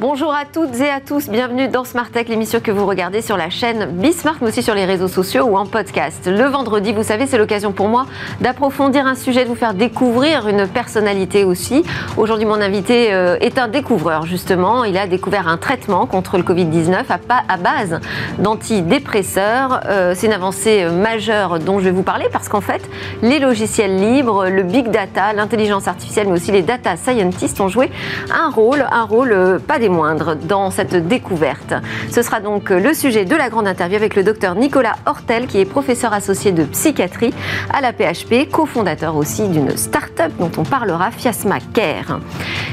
Bonjour à toutes et à tous, bienvenue dans Smart Tech, l'émission que vous regardez sur la chaîne Bismart, mais aussi sur les réseaux sociaux ou en podcast. Le vendredi, vous savez, c'est l'occasion pour moi d'approfondir un sujet, de vous faire découvrir une personnalité aussi. Aujourd'hui, mon invité euh, est un découvreur, justement. Il a découvert un traitement contre le Covid-19 à, base d'antidépresseurs. Euh, c'est une avancée euh, majeure dont je vais vous parler parce qu'en fait, les logiciels libres, le big data, l'intelligence artificielle, mais aussi les data scientists ont joué un rôle, un rôle pas des moindre dans cette découverte. Ce sera donc le sujet de la grande interview avec le docteur Nicolas Hortel, qui est professeur associé de psychiatrie à la PHP, cofondateur aussi d'une start-up dont on parlera, Fiasma Care.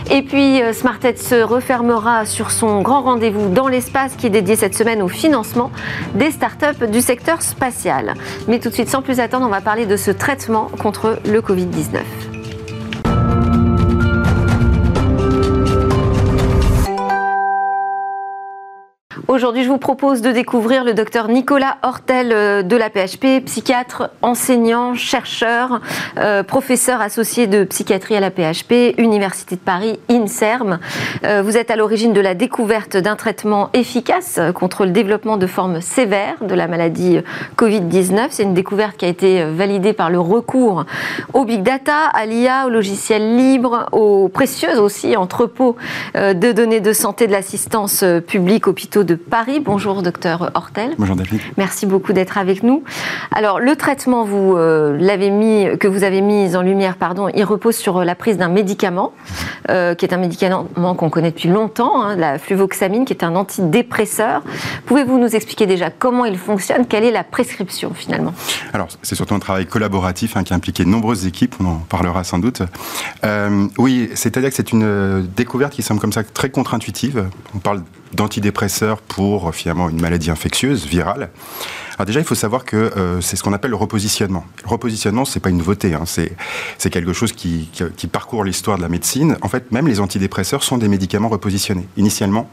Et puis euh, SmartEd se refermera sur son grand rendez-vous dans l'espace qui est dédié cette semaine au financement des start-up du secteur spatial. Mais tout de suite, sans plus attendre, on va parler de ce traitement contre le Covid-19. Aujourd'hui, je vous propose de découvrir le docteur Nicolas Hortel euh, de la PHP, psychiatre, enseignant, chercheur, euh, professeur associé de psychiatrie à la PHP, Université de Paris, INSERM. Euh, vous êtes à l'origine de la découverte d'un traitement efficace contre le développement de formes sévères de la maladie Covid-19. C'est une découverte qui a été validée par le recours au big data, à l'IA, au logiciel libre, aux précieux aussi entrepôts de données de santé de l'assistance publique, hôpitaux de Paris. Bonjour, docteur Hortel. Bonjour, David. Merci beaucoup d'être avec nous. Alors, le traitement, vous euh, l'avez mis, que vous avez mis en lumière, pardon, il repose sur la prise d'un médicament, euh, qui est un médicament qu'on connaît depuis longtemps, hein, la fluvoxamine, qui est un antidépresseur. Pouvez-vous nous expliquer déjà comment il fonctionne? Quelle est la prescription finalement? Alors, c'est surtout un travail collaboratif hein, qui a impliqué de nombreuses équipes, on en parlera sans doute. Euh, oui, c'est-à-dire que c'est une découverte qui semble comme ça très contre-intuitive. On parle d'antidépresseurs pour finalement une maladie infectieuse, virale. Alors déjà, il faut savoir que euh, c'est ce qu'on appelle le repositionnement. Le repositionnement, c'est pas une nouveauté, hein. c'est quelque chose qui, parcourt l'histoire de la médecine. En fait, même les antidépresseurs sont des médicaments repositionnés. Initialement,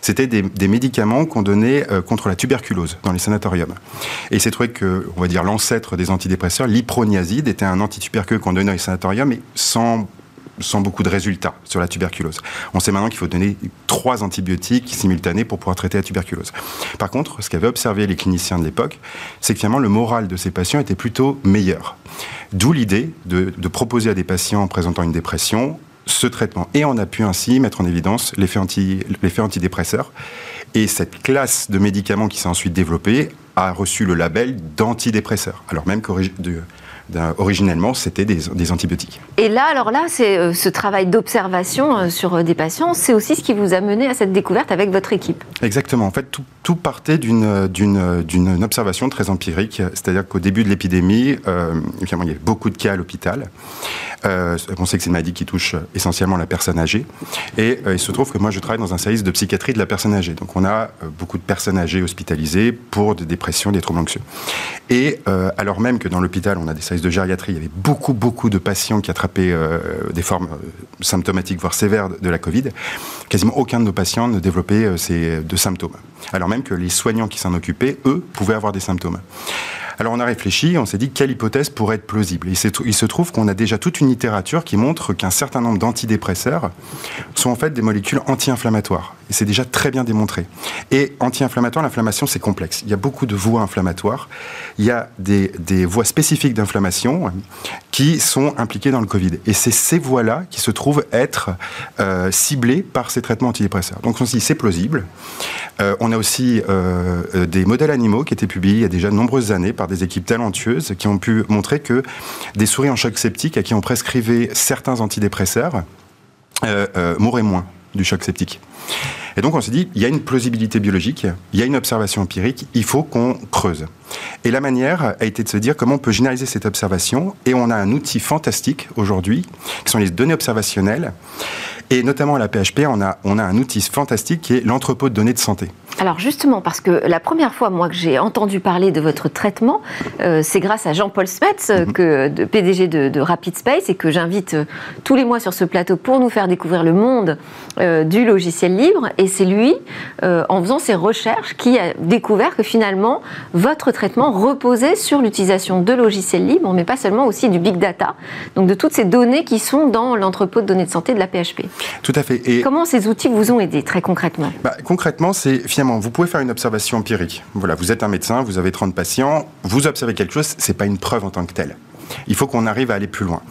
c'était des, des, médicaments qu'on donnait euh, contre la tuberculose dans les sanatoriums. Et c'est trouvé que, on va dire, l'ancêtre des antidépresseurs, l'iproniazide, était un antituberculeux qu'on donnait dans les sanatoriums, mais sans sans beaucoup de résultats sur la tuberculose. On sait maintenant qu'il faut donner trois antibiotiques simultanés pour pouvoir traiter la tuberculose. Par contre, ce qu'avaient observé les cliniciens de l'époque, c'est que finalement le moral de ces patients était plutôt meilleur. D'où l'idée de, proposer à des patients présentant une dépression ce traitement. Et on a pu ainsi mettre en évidence l'effet anti, antidépresseur. Et cette classe de médicaments qui s'est ensuite développée a reçu le label d'antidépresseur. Alors même que originellement, c'était des, antibiotiques. Et là, alors là, c'est euh, ce travail d'observation euh, sur euh, des patients, c'est aussi ce qui vous a mené à cette découverte avec votre équipe. Exactement. En fait, tout, partait d'une observation très empirique, c'est-à-dire qu'au début de l'épidémie, il y avait beaucoup de cas à l'hôpital. on sait que c'est une maladie qui touche essentiellement la personne âgée. Et il se trouve que moi, je travaille dans un service de psychiatrie de la personne âgée. Donc, on a beaucoup de personnes âgées hospitalisées pour des dépressions, des troubles anxieux. Et alors même que dans l'hôpital, on a des services de gériatrie, il y avait beaucoup, beaucoup de patients qui attrapaient euh, des formes euh, symptomatiques, voire sévères de la Covid. Quasiment aucun de nos patients ne développait euh, ces de symptômes. Alors même que les soignants qui s'en occupaient, eux, pouvaient avoir des symptômes. Alors on a réfléchi, on s'est dit quelle hypothèse pourrait être plausible. Il se trouve qu'on a déjà toute une littérature qui montre qu'un certain nombre d'antidépresseurs sont en fait des molécules anti-inflammatoires. Et c'est déjà très bien démontré. Et anti-inflammatoire, l'inflammation, c'est complexe. Il y a beaucoup de voies inflammatoires. Il y a des, voies spécifiques d'inflammation qui sont impliquées dans le Covid. Et c'est ces voies-là qui se trouvent être euh, ciblées par ces traitements antidépresseurs. Donc on se dit, c'est plausible. Euh, on a aussi euh, des modèles animaux qui étaient publiés il y a déjà de nombreuses années par des équipes talentueuses qui ont pu montrer que des souris en choc septique à qui on prescrivait certains antidépresseurs mouraient moins du choc septique. Et donc on s'est dit, il y a une plausibilité biologique, il y a une observation empirique, il faut qu'on creuse. Et la manière a été de se dire comment on peut généraliser cette observation. Et on a un outil fantastique aujourd'hui, qui sont les données observationnelles. Et notamment à la PHP, on a, on a un outil fantastique qui est l'entrepôt de données de santé. Alors justement, parce que la première fois, moi, que j'ai entendu parler de votre traitement, euh, c'est grâce à Jean-Paul Smets, euh, mhm. que, de PDG de, Rapid Space, et que j'invite euh, tous les mois sur ce plateau pour nous faire découvrir le monde du logiciel libre. Et c'est lui, en faisant ses recherches, qui a découvert que finalement, votre traitement reposait sur l'utilisation de logiciels libres, mais pas seulement aussi du big data, donc de toutes ces données qui sont dans l'entrepôt de données de santé de la PHP. Tout à fait. Et Comment ces outils vous ont aidé très concrètement? Bah, Concrètement, c'est finalement, vous pouvez faire une observation empirique. Voilà, vous êtes un médecin, vous avez 30 patients, vous observez quelque chose, c'est pas une preuve en tant que telle. Il faut qu'on arrive à aller plus loin.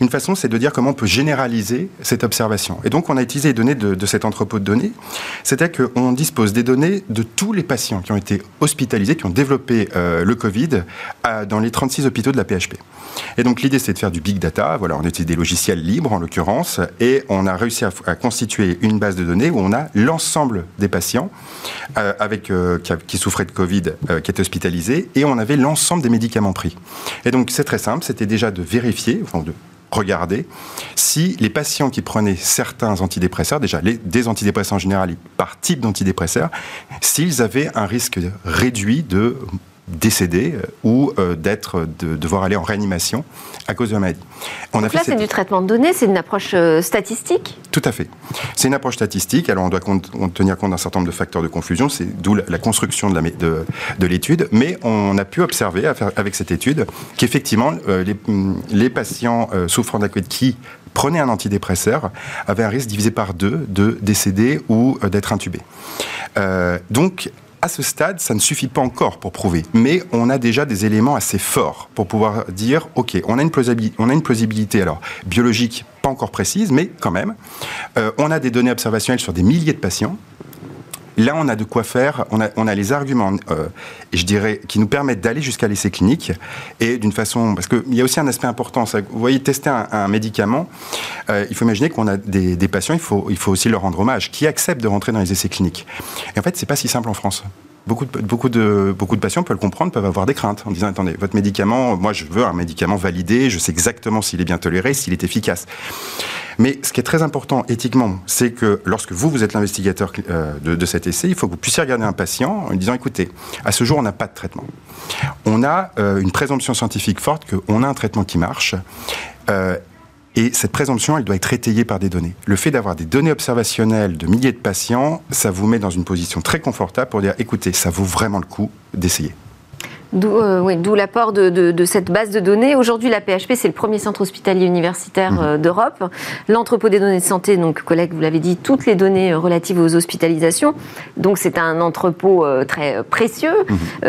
Une façon, c'est de dire comment on peut généraliser cette observation. Et donc, on a utilisé les données de, cet entrepôt de données. C'est-à-dire qu'on dispose des données de tous les patients qui ont été hospitalisés, qui ont développé euh, le Covid dans les 36 hôpitaux de la PHP. Et donc, l'idée, c'est de faire du big data. Voilà, on utilise des logiciels libres, en l'occurrence, et on a réussi à, constituer une base de données où on a l'ensemble des patients euh, avec, euh, qui, souffraient de Covid, qui étaient hospitalisés, et on avait l'ensemble des médicaments pris. Et donc, c'est très simple c'était déjà de vérifier, enfin de regarder si les patients qui prenaient certains antidépresseurs, déjà des antidépresseurs en général par type d'antidépresseur, s'ils avaient un risque réduit de décéder euh, ou euh, d'être, de devoir aller en réanimation à cause de la maladie. On Donc là, c'est du traitement de données, c'est une approche euh, statistique? Tout à fait. C'est une approche statistique. Alors, on doit tenir compte d'un certain nombre de facteurs de confusion, c'est d'où la, construction de, l'étude. Mais on a pu observer avec cette étude qu'effectivement, les, les, patients souffrant d'acide qui prenaient un antidépresseur avaient un risque divisé par deux de décéder ou d'être intubés. donc, à ce stade, ça ne suffit pas encore pour prouver, mais on a déjà des éléments assez forts pour pouvoir dire, OK, on a une plausibilité, alors biologique pas encore précise, mais quand même. Euh, on a des données observationnelles sur des milliers de patients. Là, on a de quoi faire, on a, on a les arguments, euh, je dirais, qui nous permettent d'aller jusqu'à l'essai clinique et d'une façon. Parce qu'il y a aussi un aspect important. Vous voyez, tester un, médicament, euh, il faut imaginer qu'on a des, des, patients, il faut, il faut aussi leur rendre hommage, qui acceptent de rentrer dans les essais cliniques. Et en fait, c'est pas si simple en France. Beaucoup de, beaucoup, de, patients peuvent le comprendre, peuvent avoir des craintes en disant attendez, votre médicament, moi je veux un médicament validé, je sais exactement s'il est bien toléré, s'il est efficace. Mais ce qui est très important éthiquement, c'est que lorsque vous, vous êtes l'investigateur euh, de, cet essai, il faut que vous puissiez regarder un patient en lui disant écoutez, à ce jour, on n'a pas de traitement. On a euh, une présomption scientifique forte qu'on a un traitement qui marche. Euh, et cette présomption, elle doit être étayée par des données. Le fait d'avoir des données observationnelles de milliers de patients, ça vous met dans une position très confortable pour dire, écoutez, ça vaut vraiment le coup d'essayer. D'où euh, l'apport de, cette base de données. Aujourd'hui, la PHP, c'est le premier centre hospitalier universitaire mmh. euh, d'Europe. L'entrepôt des données de santé, donc, collègue, vous l'avez dit, toutes les données euh, relatives aux hospitalisations. Donc, c'est un entrepôt très précieux. Mmh.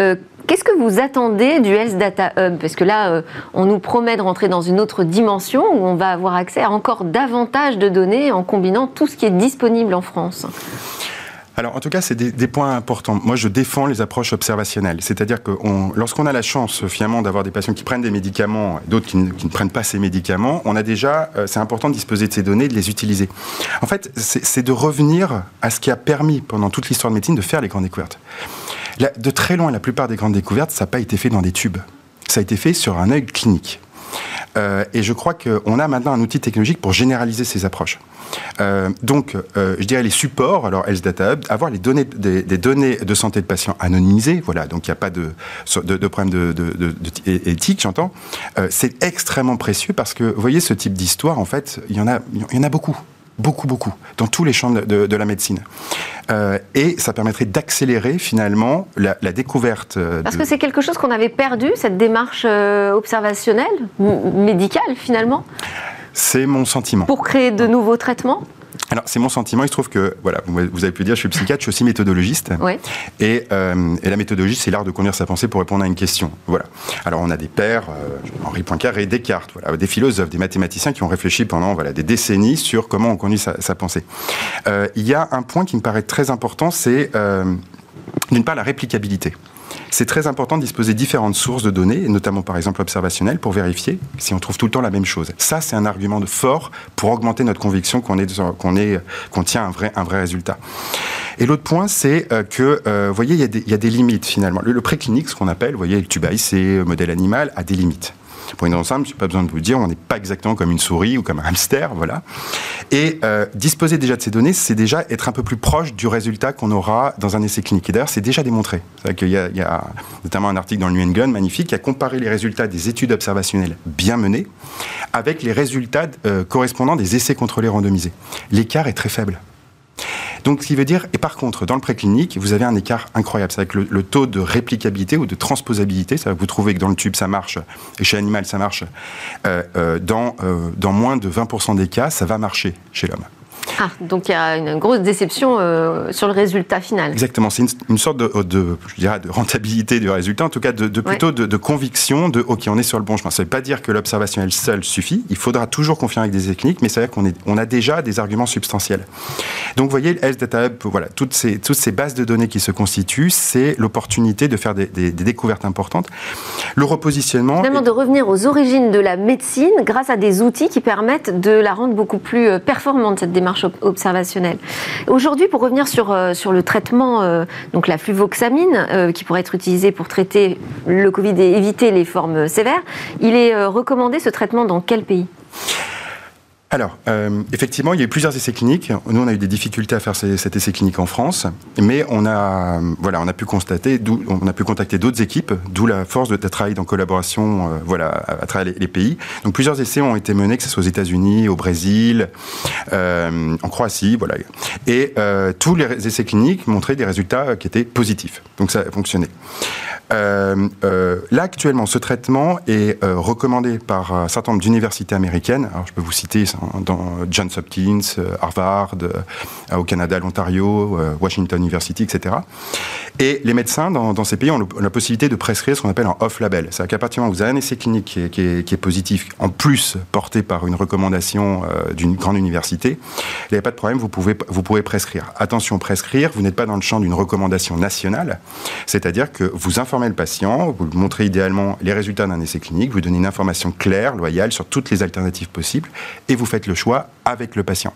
Qu'est-ce que vous attendez du Health Data Hub Parce que là, euh, on nous promet de rentrer dans une autre dimension où on va avoir accès à encore davantage de données en combinant tout ce qui est disponible en France. Alors, en tout cas, c'est des, points importants. Moi, je défends les approches observationnelles. C'est-à-dire que lorsqu'on a la chance, finalement, d'avoir des patients qui prennent des médicaments, d'autres qui, ne prennent pas ces médicaments, on a déjà, euh, c'est important de disposer de ces données, de les utiliser. En fait, c'est de revenir à ce qui a permis, pendant toute l'histoire de médecine, de faire les grandes découvertes de très loin, la plupart des grandes découvertes, ça n'a pas été fait dans des tubes. Ça a été fait sur un œil clinique. Euh, et je crois qu'on a maintenant un outil technologique pour généraliser ces approches. Euh, donc, euh, je dirais les supports, alors Health Data Hub, avoir les données, des, données de santé de patients anonymisées, voilà, donc il n'y a pas de, problème de, de, éthique, j'entends. c'est extrêmement précieux parce que, vous voyez, ce type d'histoire, en fait, il y en a, il y en a beaucoup beaucoup, beaucoup, dans tous les champs de, la médecine. Euh, et ça permettrait d'accélérer finalement la, découverte. Euh, Parce que c'est quelque chose qu'on avait perdu, cette démarche euh, observationnelle, médicale finalement? C'est mon sentiment. Pour créer de nouveaux traitements alors, c'est mon sentiment. Il se trouve que, voilà, vous avez pu dire, je suis psychiatre, je suis aussi méthodologiste. Et, euh, et, la méthodologie, c'est l'art de conduire sa pensée pour répondre à une question. Voilà. Alors, on a des pères, euh, Henri Poincaré, Descartes, voilà, des philosophes, des mathématiciens qui ont réfléchi pendant voilà, des décennies sur comment on conduit sa, pensée. Euh, il y a un point qui me paraît très important, c'est d'une part la réplicabilité c'est très important de disposer de différentes sources de données, notamment par exemple observationnelles, pour vérifier si on trouve tout le temps la même chose. Ça, c'est un argument de fort pour augmenter notre conviction qu'on qu'on tient un vrai, un vrai résultat. Et l'autre point, c'est euh, que, euh, voyez, il y, a des, limites finalement. Le, préclinique, ce qu'on appelle, vous voyez, le tube le modèle animal, a des limites. Pour une ensemble, je n'ai pas besoin de vous dire, on n'est pas exactement comme une souris ou comme un hamster, voilà. Et euh, disposer déjà de ces données, c'est déjà être un peu plus proche du résultat qu'on aura dans un essai clinique. Et d'ailleurs, c'est déjà démontré. Il y, y, a notamment un article dans le New England magnifique qui a comparé les résultats des études observationnelles bien menées avec les résultats euh, correspondant des essais contrôlés randomisés. L'écart est très faible. Donc, ce qui veut dire, et par contre, dans le préclinique, vous avez un écart incroyable. C'est avec le, taux de réplicabilité ou de transposabilité, ça, vous trouvez que dans le tube ça marche, et chez l'animal ça marche, euh, euh, dans, dans moins de 20% des cas, ça va marcher chez l'homme. Ah, donc il y a une grosse déception euh, sur le résultat final. Exactement, c'est une, sorte de, de, je dirais, de rentabilité du résultat, en tout cas de, plutôt de, conviction de OK, on est sur le bon chemin. Ça ne veut pas dire que l'observationnel seul suffit, il faudra toujours confirmer avec des techniques, mais ça veut dire qu'on on a déjà des arguments substantiels. Donc vous voyez, Health Data Hub, voilà, toutes ces, toutes ces bases de données qui se constituent, c'est l'opportunité de faire des, découvertes importantes. Le repositionnement. Finalement, de revenir aux origines de la médecine grâce à des outils qui permettent de la rendre beaucoup plus euh, performante, cette démarche observationnelle. Aujourd'hui, pour revenir sur, euh, le traitement, euh, donc la fluvoxamine, euh, qui pourrait être utilisée pour traiter le Covid et éviter les formes sévères, il est recommandé ce traitement dans quel pays? Alors, euh, effectivement, il y a eu plusieurs essais cliniques. Nous, on a eu des difficultés à faire cet essai clinique en France, mais on a, voilà, on a pu constater, on a pu contacter d'autres équipes, d'où la force de travailler en collaboration, euh, voilà, à, travers les, pays. Donc, plusieurs essais ont été menés, que ce soit aux États-Unis, au Brésil, euh, en Croatie, voilà. Et tous les essais cliniques montraient des résultats qui étaient positifs. Donc, ça a fonctionné. Euh, euh, là, actuellement, ce traitement est euh, recommandé par un certain nombre d'universités américaines. Alors, je peux vous citer dans Johns Hopkins, Harvard, au Canada, l'Ontario, Washington University, etc. Et les médecins dans, ces pays ont la possibilité de prescrire ce qu'on appelle un off-label. C'est-à-dire qu'à partir du moment où vous avez un essai clinique qui est, positif, en plus porté par une recommandation d'une grande université, il n'y a pas de problème, vous pouvez, vous pouvez prescrire. Attention, prescrire, vous n'êtes pas dans le champ d'une recommandation nationale, c'est-à-dire que vous informez le patient, vous montrez idéalement les résultats d'un essai clinique, vous donnez une information claire, loyale sur toutes les alternatives possibles et vous faites le choix avec le patient.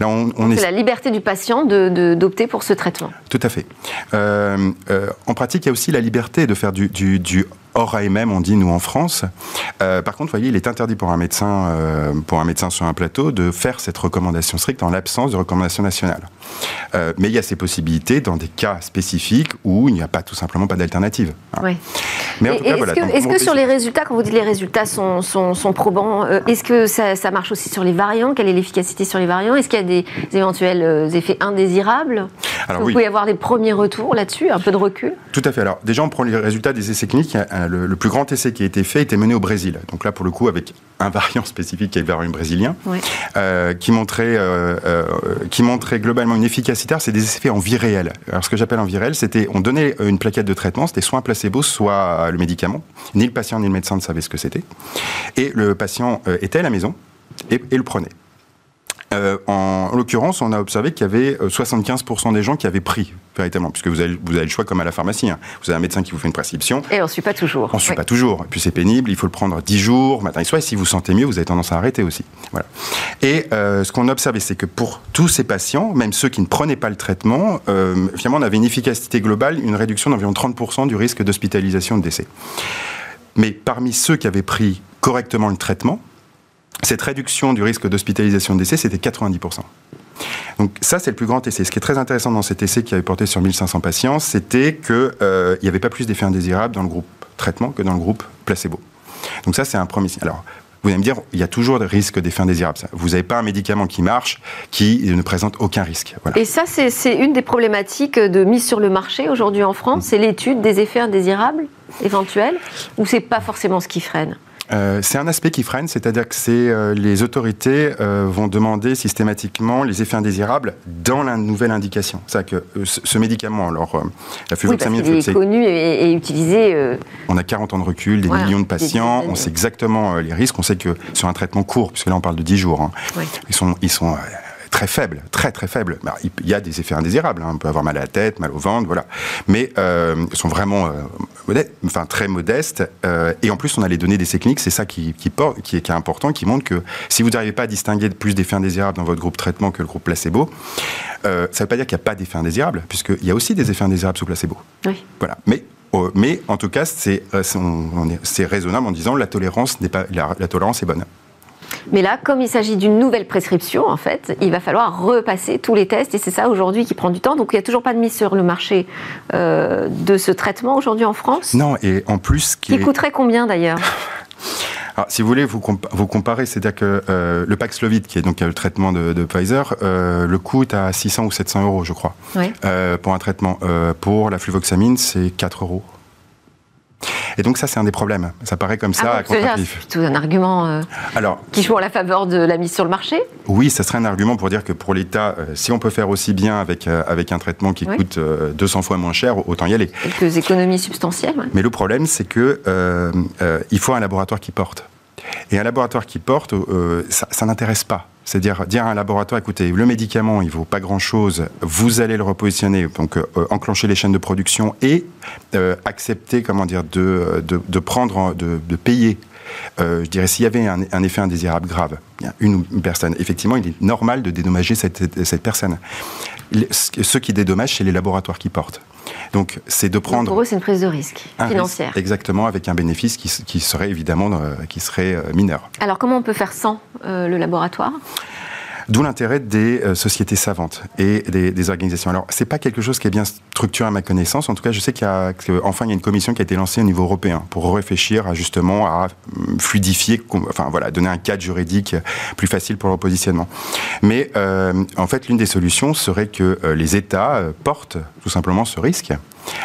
Là, on, est... la liberté du patient d'opter de, pour ce traitement. Tout à fait. Euh, euh, en pratique, il y a aussi la liberté de faire du, du, du hors AMM, on dit nous en France. Euh, par contre, voyez, il est interdit pour un médecin, euh, pour un médecin sur un plateau, de faire cette recommandation stricte en l'absence de recommandation nationale. Euh, mais il y a ces possibilités dans des cas spécifiques où il n'y a pas tout simplement pas d'alternative. Hein. Oui. Mais est-ce que, sur les résultats, quand vous dites les résultats sont, sont, probants, est-ce que ça, marche aussi sur les variants? Quelle est l'efficacité sur les variants? Est-ce qu'il y a des éventuels effets indésirables? Alors, Vous pouvez avoir des premiers retours là-dessus, un peu de recul? Tout à fait. Alors déjà, on prend les résultats des essais cliniques le, plus grand essai qui a été fait était mené au Brésil. Donc là, pour le coup, avec un variant spécifique qui est le variant brésilien, euh, qui, montrait, euh, euh, qui montrait globalement une efficacité. C'est des effets en vie réelle. Alors ce que j'appelle en vie réelle, c'était on donnait une plaquette de traitement, c'était soit un placebo, soit le médicament. Ni le patient ni le médecin ne savaient ce que c'était. Et le patient était à la maison et le prenait. Euh, en, l'occurrence, on a observé qu'il y avait 75% euh, des gens qui avaient pris véritablement, puisque vous avez, vous avez le choix comme à la pharmacie. Hein. Vous avez un médecin qui vous fait une prescription. Et on ne suit pas toujours. On ne suit pas toujours. Et puis c'est pénible, il faut le prendre 10 jours, matin et soir. Et si vous sentez mieux, vous avez tendance à arrêter aussi. Voilà. Et euh, ce qu'on a observé, c'est que pour tous ces patients, même ceux qui ne prenaient pas le traitement, finalement, on avait une efficacité globale, une réduction d'environ 30% du risque d'hospitalisation de décès. Mais parmi ceux qui avaient pris correctement le traitement, cette réduction du risque d'hospitalisation de décès, c'était 90%. Donc ça, c'est le plus grand essai. Ce qui est très intéressant dans cet essai qui avait porté sur 1500 patients, c'était qu'il euh, n'y avait pas plus d'effets indésirables dans le groupe traitement que dans le groupe placebo. Donc ça, c'est un premier signe. Alors, vous allez me dire, il y a toujours des risques d'effets indésirables. Vous n'avez pas un médicament qui marche, qui ne présente aucun risque. Et ça, c'est une des problématiques de mise sur le marché aujourd'hui en France, c'est l'étude des effets indésirables? Éventuels, ou c'est pas forcément ce qui freine euh, c'est un aspect qui freine, c'est-à-dire que c'est euh, les autorités euh, vont demander systématiquement les effets indésirables dans la nouvelle indication. C'est-à-dire que ce médicament, alors la fluvoxamine, oui, est connu et, utilisé. On a 40 ans de recul, des millions de patients, on sait exactement les risques. On sait que sur un traitement court, puisque là on parle de 10 jours, hein, ils sont, ils sont très faible, très très faible. Bah, il y a des effets indésirables, hein. on peut avoir mal à la tête, mal au ventre, voilà. Mais euh, ils sont vraiment euh, enfin, très modestes. Euh, et en plus, on a les données d'essais cliniques, c'est ça qui, qui, qui, est, qui, est, important, qui montre que si vous n'arrivez pas à distinguer plus d'effets indésirables dans votre groupe traitement que le groupe placebo, ça ne veut pas dire qu'il n'y a pas d'effets indésirables, puisqu'il y a aussi des effets indésirables sous placebo. Oui. Voilà. Mais mais en tout cas, c'est raisonnable en disant la tolérance n'est pas la tolérance est bonne. Mais là, comme il s'agit d'une nouvelle prescription, en fait, il va falloir repasser tous les tests et c'est ça aujourd'hui qui prend du temps. Donc il n'y a toujours pas de mise sur le marché euh, de ce traitement aujourd'hui en France? Non, et en plus... Qui, coûterait combien d'ailleurs? Alors, si vous voulez, vous, vous comparez, c'est-à-dire que euh, le Paxlovid, qui est donc le traitement de, Pfizer, euh, le coût est à 600 ou 700 euros, je crois, pour un traitement. pour la fluvoxamine, c'est 4 euros. Et donc ça, c'est un des problèmes. Ça paraît comme ça, ah C'est plutôt un argument euh, Alors, qui joue en la faveur de la mise sur le marché? Oui, ça serait un argument pour dire que pour l'État, euh, si on peut faire aussi bien avec, euh, avec un traitement qui coûte 200 fois moins cher, autant y aller. Quelques économies substantielles. Mais le problème, c'est que il faut un laboratoire qui porte. Et un laboratoire qui porte, ça n'intéresse pas. C'est-à-dire dire à un laboratoire, écoutez, le médicament, il vaut pas grand-chose, vous allez le repositionner, donc euh, enclencher les chaînes de production et euh, accepter, comment dire, de, de, prendre, de, de payer euh, je dirais, s'il y avait un, effet indésirable grave, une, personne, effectivement, il est normal de dédommager cette, cette personne. ceux qui dédommagent, c'est les laboratoires qui portent. Donc, c'est de prendre. pour eux, c'est une prise de risque financière. exactement, avec un bénéfice qui, serait évidemment euh, qui serait euh, mineur. Alors, comment on peut faire sans euh, le laboratoire? D'où l'intérêt des euh, sociétés savantes et des, organisations. Alors, c'est pas quelque chose qui est bien structuré à ma connaissance. En tout cas, je sais qu'il y a, enfin, il y a une commission qui a été lancée au niveau européen pour réfléchir à justement à hum, fluidifier, enfin voilà, donner un cadre juridique plus facile pour le repositionnement. Mais euh, en fait, l'une des solutions serait que euh, les États portent tout simplement ce risque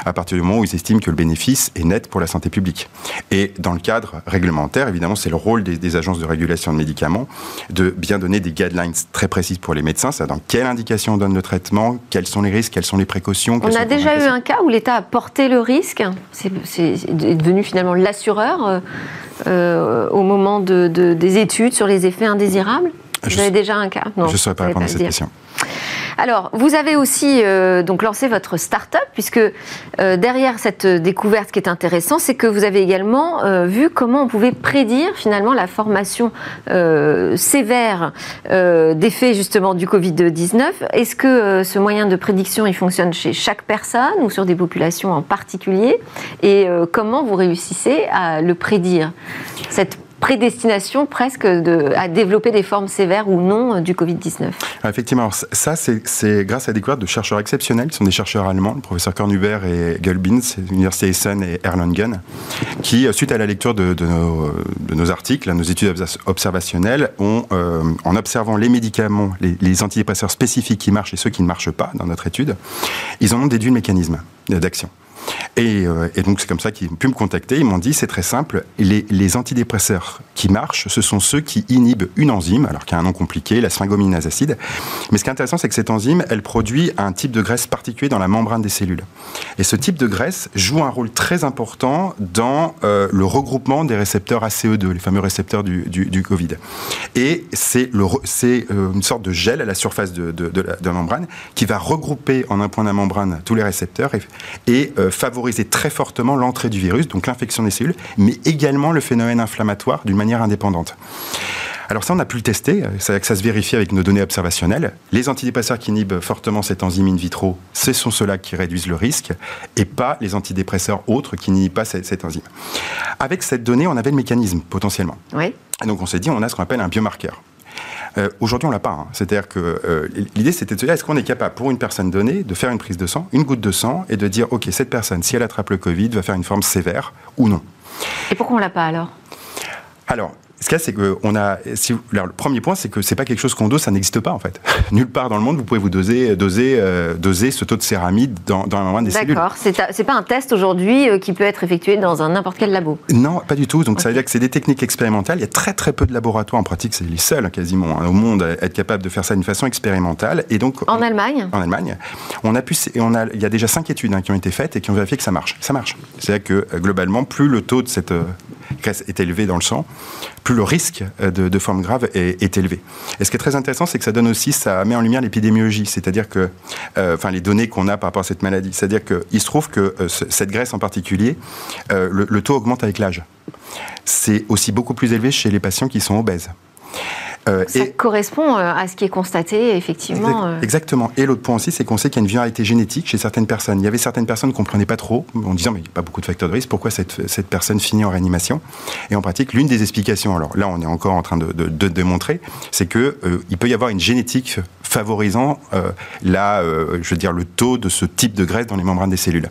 à partir du moment où ils estiment que le bénéfice est net pour la santé publique. Et dans le cadre réglementaire, évidemment, c'est le rôle des, agences de régulation de médicaments de bien donner des guidelines très précises pour les médecins, c'est dans quelle indication on donne le traitement, quels sont les risques, quelles sont les précautions. On a déjà eu un cas où l'État a porté le risque, c'est devenu finalement l'assureur euh, euh, au moment de, des études sur les effets indésirables. Vous avez déjà un cas? Non, je ne saurais pas répondre à cette question. Alors, vous avez aussi euh, donc lancé votre start-up, puisque euh, derrière cette découverte, qui est intéressant, c'est que vous avez également euh, vu comment on pouvait prédire finalement la formation sévère d'effets justement du Covid-19. Est-ce que ce moyen de prédiction, il fonctionne chez chaque personne ou sur des populations en particulier? Et comment vous réussissez à le prédire prédestination presque de, à développer des formes sévères ou non du Covid-19 ah, Effectivement, ça c'est grâce à la découverte de chercheurs exceptionnels, qui sont des chercheurs allemands, le professeur Kornhuber et Gulbins, l'université Essen et Erlangen, qui, euh, suite à la lecture de, nos, articles, nos études observationnelles, ont, euh, en observant les médicaments, les, les antidépresseurs spécifiques qui marchent et ceux qui ne marchent pas dans notre étude, ils en ont déduit le mécanisme d'action. Euh, et, donc c'est comme ça qu'ils ont pu me contacter. Ils m'ont dit c'est très simple, les, antidépresseurs qui marchent, ce sont ceux qui inhibent une enzyme, alors qu'il y a un nom compliqué, la sphingominase acide. Mais ce qui est intéressant, c'est que cette enzyme, elle produit un type de graisse particulier dans la membrane des cellules. Et ce type de graisse joue un rôle très important dans euh, le regroupement des récepteurs ACE2, les fameux récepteurs du, Covid. Et c'est euh, une sorte de gel à la surface de, la, membrane qui va regrouper en un point de la membrane tous les récepteurs et, et favoriser très fortement l'entrée du virus, donc l'infection des cellules, mais également le phénomène inflammatoire d'une manière indépendante. Alors ça, on a pu le tester, ça, ça se vérifie avec nos données observationnelles. Les antidépresseurs qui inhibent fortement cette enzyme in vitro, ce sont ceux-là qui réduisent le risque, et pas les antidépresseurs autres qui n'inhibent pas cette, cette, enzyme. Avec cette donnée, on avait le mécanisme, potentiellement. Oui. Et donc on s'est dit, on a ce qu'on appelle un biomarqueur. Euh, aujourd'hui, on l'a pas. Hein. C'est-à-dire que euh, l'idée, c'était de se dire est-ce qu'on est capable, pour une personne donnée, de faire une prise de sang, une goutte de sang, et de dire ok, cette personne, si elle attrape le Covid, va faire une forme sévère ou non? Et pourquoi on l'a pas alors? Alors, ce qu'il y a, c'est que on a. Si le premier point, c'est que c'est pas quelque chose qu'on dose, ça n'existe pas en fait. Nulle part dans le monde, vous pouvez vous doser, doser, euh, doser ce taux de céramide dans, membrane des cellules. D'accord. C'est pas un test aujourd'hui euh, qui peut être effectué dans un n'importe quel labo? Non, pas du tout. Donc ça veut dire que c'est des techniques expérimentales. Il y a très très peu de laboratoires en pratique. C'est les seuls quasiment hein, au monde à être capables de faire ça d'une façon expérimentale. Et donc en Allemagne? En Allemagne, on a pu. Et on a. Il y a déjà cinq études hein, qui ont été faites et qui ont vérifié que ça marche. Ça marche. C'est-à-dire que euh, globalement, plus le taux de cette graisse est élevé dans le sang, plus le risque euh, de, forme grave est, élevé. Et ce qui est très intéressant, c'est que ça donne aussi, ça met en lumière l'épidémiologie, c'est-à-dire que, euh, enfin, les données qu'on a par rapport à cette maladie. C'est-à-dire qu'il se trouve que euh, cette graisse en particulier, le, taux augmente avec l'âge. C'est aussi beaucoup plus élevé chez les patients qui sont obèses. Ça correspond à ce qui est constaté, effectivement. Exactement. Et l'autre point aussi, c'est qu'on sait qu'il y a une viralité génétique chez certaines personnes. Il y avait certaines personnes qui ne comprenaient pas trop, en disant, mais il n'y a pas beaucoup de facteurs de risque, pourquoi cette, cette personne finit en réanimation? Et en pratique, l'une des explications, alors là, on est encore en train de, de, démontrer, c'est qu'il il peut y avoir une génétique favorisant la, je veux dire, le taux de ce type de graisse dans les membranes des cellules.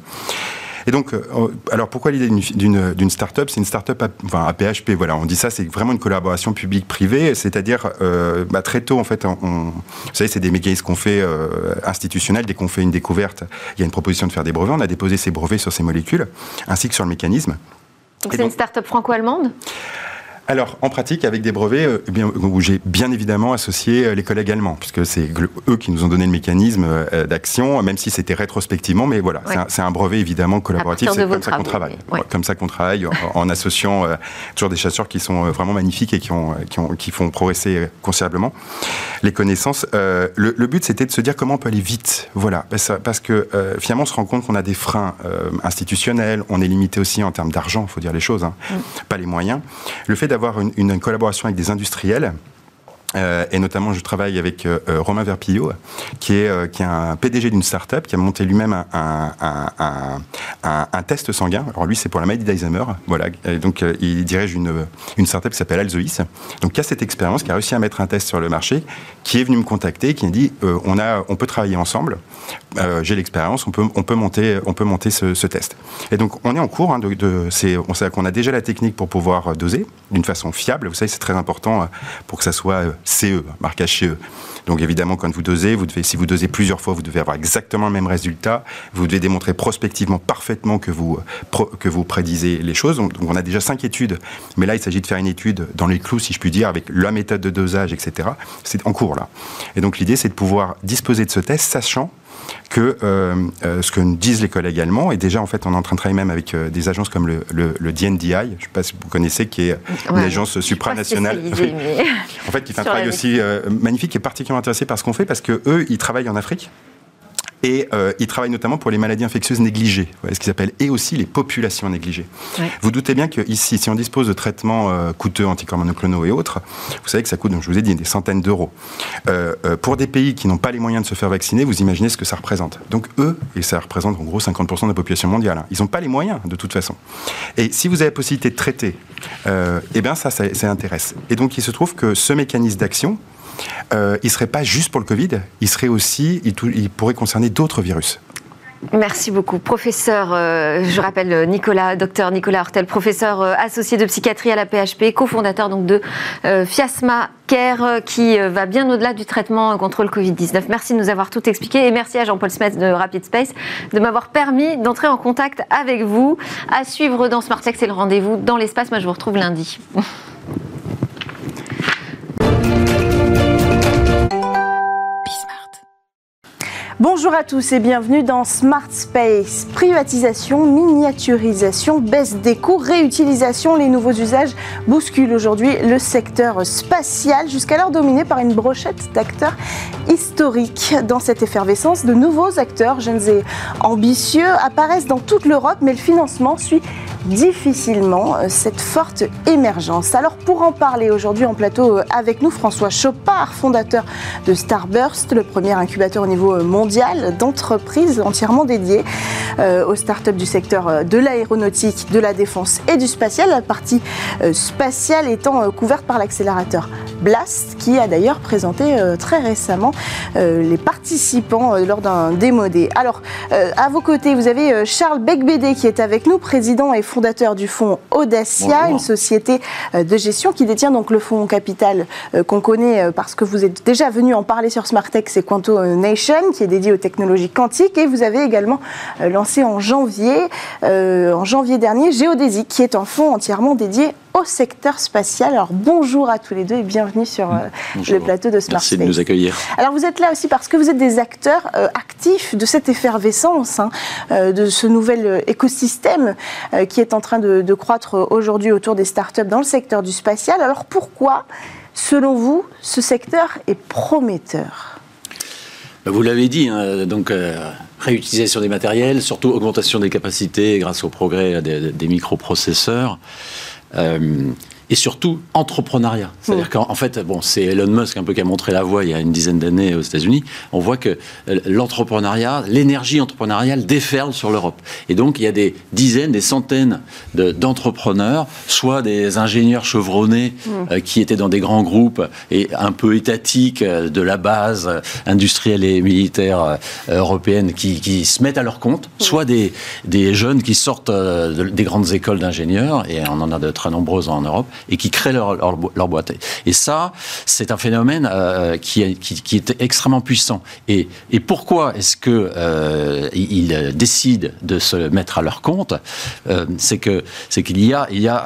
Et donc, euh, alors pourquoi l'idée d'une start-up? C'est une start-up, enfin, à PHP, voilà, on dit ça, c'est vraiment une collaboration publique-privée, c'est-à-dire euh, bah, très tôt, en fait, on, vous savez, c'est des mécanismes qu'on fait euh, institutionnels, dès qu'on fait une découverte, il y a une proposition de faire des brevets, on a déposé ces brevets sur ces molécules, ainsi que sur le mécanisme. Donc c'est une start-up franco-allemande? Alors, en pratique, avec des brevets, euh, eh bien, où j'ai bien évidemment associé euh, les collègues allemands, puisque c'est eux qui nous ont donné le mécanisme euh, d'action, même si c'était rétrospectivement, mais voilà, c'est un, brevet évidemment collaboratif, c'est comme, ça qu'on travaille. Comme ça qu'on travaille, en, associant toujours des chasseurs qui sont vraiment magnifiques et qui, ont, qui, font progresser considérablement les connaissances. le, but, c'était de se dire comment on peut aller vite, voilà, parce, que finalement, on se rend compte qu'on a des freins institutionnels, on est limité aussi en termes d'argent, il faut dire les choses, hein, mm. pas les moyens. Le fait d'avoir une, collaboration avec des industriels euh, et notamment, je travaille avec euh, euh, Romain Verpillot, qui est, qui est un PDG d'une start-up, qui a monté lui-même un, un, test sanguin. Alors lui, c'est pour la maladie d'Alzheimer. Voilà. Et donc, il dirige une, une start-up qui s'appelle Alzois. Donc, qui a cette expérience, qui a réussi à mettre un test sur le marché, qui est venu me contacter, qui a dit on, a, on peut travailler ensemble. J'ai l'expérience, on peut, on peut monter, on peut monter ce, test. Et donc, on est en cours. Hein, on sait qu'on a déjà la technique pour pouvoir doser d'une façon fiable. Vous savez, c'est très important pour que ça soit CE, marquage CE. Donc évidemment, quand vous dosez, vous devez, si vous dosez plusieurs fois, vous devez avoir exactement le même résultat. Vous devez démontrer prospectivement parfaitement que vous, que vous prédisez les choses. Donc, on a déjà cinq études, mais là il s'agit de faire une étude dans les clous, si je puis dire, avec la méthode de dosage, etc. C'est en cours là. Et donc l'idée, c'est de pouvoir disposer de ce test, sachant que euh, euh, ce que nous disent les collègues allemands, et déjà en fait on est en train de travailler même avec euh, des agences comme le, le, DNDI, je ne sais pas si vous connaissez, qui est une agence supranationale, en fait qui fait un travail aussi magnifique et particulièrement intéressé par ce qu'on fait parce que eux ils travaillent en Afrique. Et euh, il travaille notamment pour les maladies infectieuses négligées, ce qu'ils appellent, et aussi les populations négligées. Vous doutez bien qu'ici, si on dispose de traitements euh, coûteux, anticorps monoclonaux et autres, vous savez que ça coûte, donc je vous ai dit, des centaines d'euros. Euh, euh, pour des pays qui n'ont pas les moyens de se faire vacciner, vous imaginez ce que ça représente. Donc eux, et ça représente en gros 50% de la population mondiale, hein, ils n'ont pas les moyens de toute façon. Et si vous avez la possibilité de traiter, eh bien ça, ça, ça intéresse. Et donc il se trouve que ce mécanisme d'action, euh, il ne serait pas juste pour le Covid, il serait aussi, il, pourrait concerner d'autres virus. Merci beaucoup. Professeur, euh, je rappelle Nicolas, docteur Nicolas Hortel, professeur euh, associé de psychiatrie à la PHP, cofondateur donc de Fiasma Care, qui va bien au-delà du traitement contre le Covid-19. Merci de nous avoir tout expliqué et merci à Jean-Paul Smith de Rapid Space de m'avoir permis d'entrer en contact avec vous. À suivre dans Smartech, c'est le rendez-vous dans l'espace. Moi, je vous retrouve lundi. Bonjour à tous et bienvenue dans Smart Space. Privatisation, miniaturisation, baisse des coûts, réutilisation, les nouveaux usages bousculent aujourd'hui le secteur spatial, jusqu'alors dominé par une brochette d'acteurs historiques. Dans cette effervescence, de nouveaux acteurs jeunes et ambitieux apparaissent dans toute l'Europe, mais le financement suit difficilement euh, cette forte émergence. Alors pour en parler aujourd'hui en plateau euh, avec nous, François Chopard, fondateur de Starburst, le premier incubateur au niveau euh, mondial d'entreprises entièrement dédiées aux startups du secteur de l'aéronautique, de la défense et du spatial, la partie spatiale étant couverte par l'accélérateur Blast, qui a d'ailleurs présenté très récemment les participants lors d'un démodé. Alors, à vos côtés, vous avez Charles Becbédé qui est avec nous, président et fondateur du fonds Audacia, une société euh, de gestion qui détient donc le fonds capital euh, qu'on connaît euh, parce que vous êtes déjà venu en parler sur Smartech, c'est Quanto Nation qui est dédié aux technologies quantiques. Et vous avez également lancé en janvier, en janvier dernier Géodésique qui est un fonds entièrement dédié au secteur spatial. Alors bonjour à tous les deux et bienvenue sur le plateau de Smart Merci de nous accueillir. Alors vous êtes là aussi parce que vous êtes des acteurs actifs de cette effervescence, hein, de ce nouvel écosystème qui est en train de, croître aujourd'hui autour des startups dans le secteur du spatial. Alors pourquoi, selon vous, ce secteur est prometteur? Bah, vous l'avez dit, hein, donc euh, réutilisation des matériels, surtout augmentation des capacités grâce au progrès des, microprocesseurs. Euh, et surtout entrepreneuriat. C'est-à-dire qu'en fait, bon, c'est Elon Musk un peu qui a montré la voie il y a une dizaine d'années aux États-Unis. On voit que euh, l'entrepreneuriat, l'énergie entrepreneuriale déferle sur l'Europe. Et donc, il y a des dizaines, des centaines d'entrepreneurs, soit des ingénieurs chevronnés mm. euh, qui étaient dans des grands groupes et un peu étatiques euh, de la base industrielle et militaire européenne qui, qui, se mettent à leur compte, mm. soit des, des jeunes qui sortent des grandes écoles d'ingénieurs, et on en a de très nombreuses en Europe, et qui créent leur, leur, boîte. Et ça, c'est un phénomène euh, qui, qui, est extrêmement puissant. Et, et pourquoi est-ce qu'ils euh, décident de se mettre à leur compte euh, C'est que c'est qu'il y a, il y a